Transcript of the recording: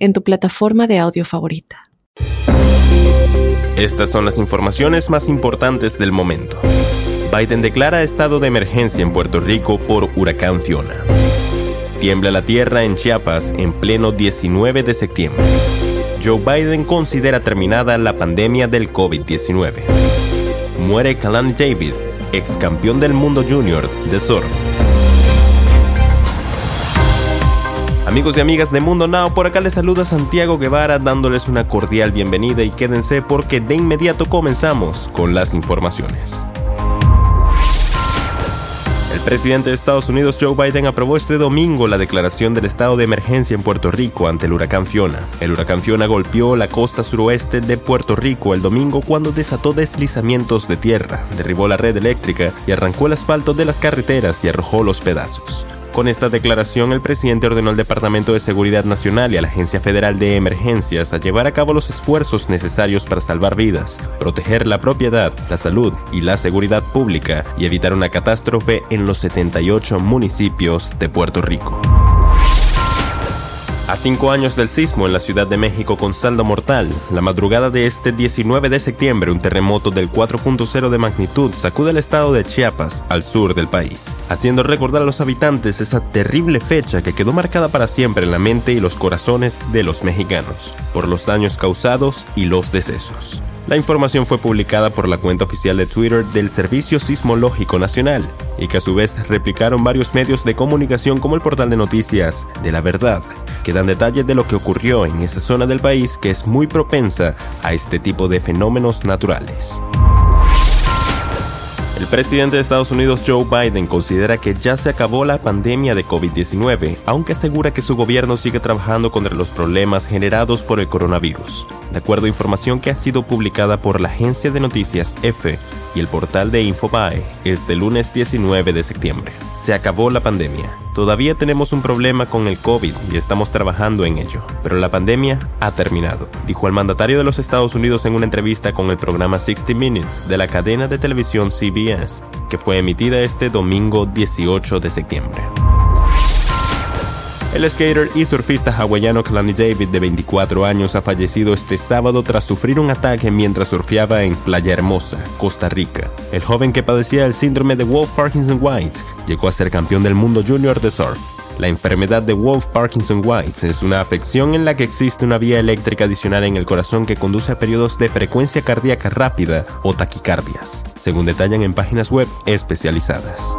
en tu plataforma de audio favorita. Estas son las informaciones más importantes del momento. Biden declara estado de emergencia en Puerto Rico por huracán Fiona. Tiembla la tierra en Chiapas en pleno 19 de septiembre. Joe Biden considera terminada la pandemia del COVID-19. Muere Kalani David, ex campeón del mundo junior de surf. Amigos y amigas de Mundo Now, por acá les saluda Santiago Guevara dándoles una cordial bienvenida y quédense porque de inmediato comenzamos con las informaciones. El presidente de Estados Unidos Joe Biden aprobó este domingo la declaración del estado de emergencia en Puerto Rico ante el huracán Fiona. El huracán Fiona golpeó la costa suroeste de Puerto Rico el domingo cuando desató deslizamientos de tierra, derribó la red eléctrica y arrancó el asfalto de las carreteras y arrojó los pedazos. Con esta declaración, el presidente ordenó al Departamento de Seguridad Nacional y a la Agencia Federal de Emergencias a llevar a cabo los esfuerzos necesarios para salvar vidas, proteger la propiedad, la salud y la seguridad pública y evitar una catástrofe en los 78 municipios de Puerto Rico. A cinco años del sismo en la Ciudad de México con saldo mortal, la madrugada de este 19 de septiembre un terremoto del 4.0 de magnitud sacude el estado de Chiapas, al sur del país, haciendo recordar a los habitantes esa terrible fecha que quedó marcada para siempre en la mente y los corazones de los mexicanos, por los daños causados y los decesos. La información fue publicada por la cuenta oficial de Twitter del Servicio Sismológico Nacional y que a su vez replicaron varios medios de comunicación como el portal de noticias de la verdad, que dan detalles de lo que ocurrió en esa zona del país que es muy propensa a este tipo de fenómenos naturales. El presidente de Estados Unidos Joe Biden considera que ya se acabó la pandemia de COVID-19, aunque asegura que su gobierno sigue trabajando contra los problemas generados por el coronavirus. De acuerdo a información que ha sido publicada por la agencia de noticias EFE y el portal de Infobae este lunes 19 de septiembre. Se acabó la pandemia. Todavía tenemos un problema con el COVID y estamos trabajando en ello, pero la pandemia ha terminado, dijo el mandatario de los Estados Unidos en una entrevista con el programa 60 Minutes de la cadena de televisión CBS, que fue emitida este domingo 18 de septiembre. El skater y surfista hawaiano Kalani David, de 24 años, ha fallecido este sábado tras sufrir un ataque mientras surfeaba en Playa Hermosa, Costa Rica. El joven que padecía el síndrome de Wolf Parkinson White llegó a ser campeón del mundo junior de surf. La enfermedad de Wolf Parkinson White es una afección en la que existe una vía eléctrica adicional en el corazón que conduce a periodos de frecuencia cardíaca rápida o taquicardias, según detallan en páginas web especializadas.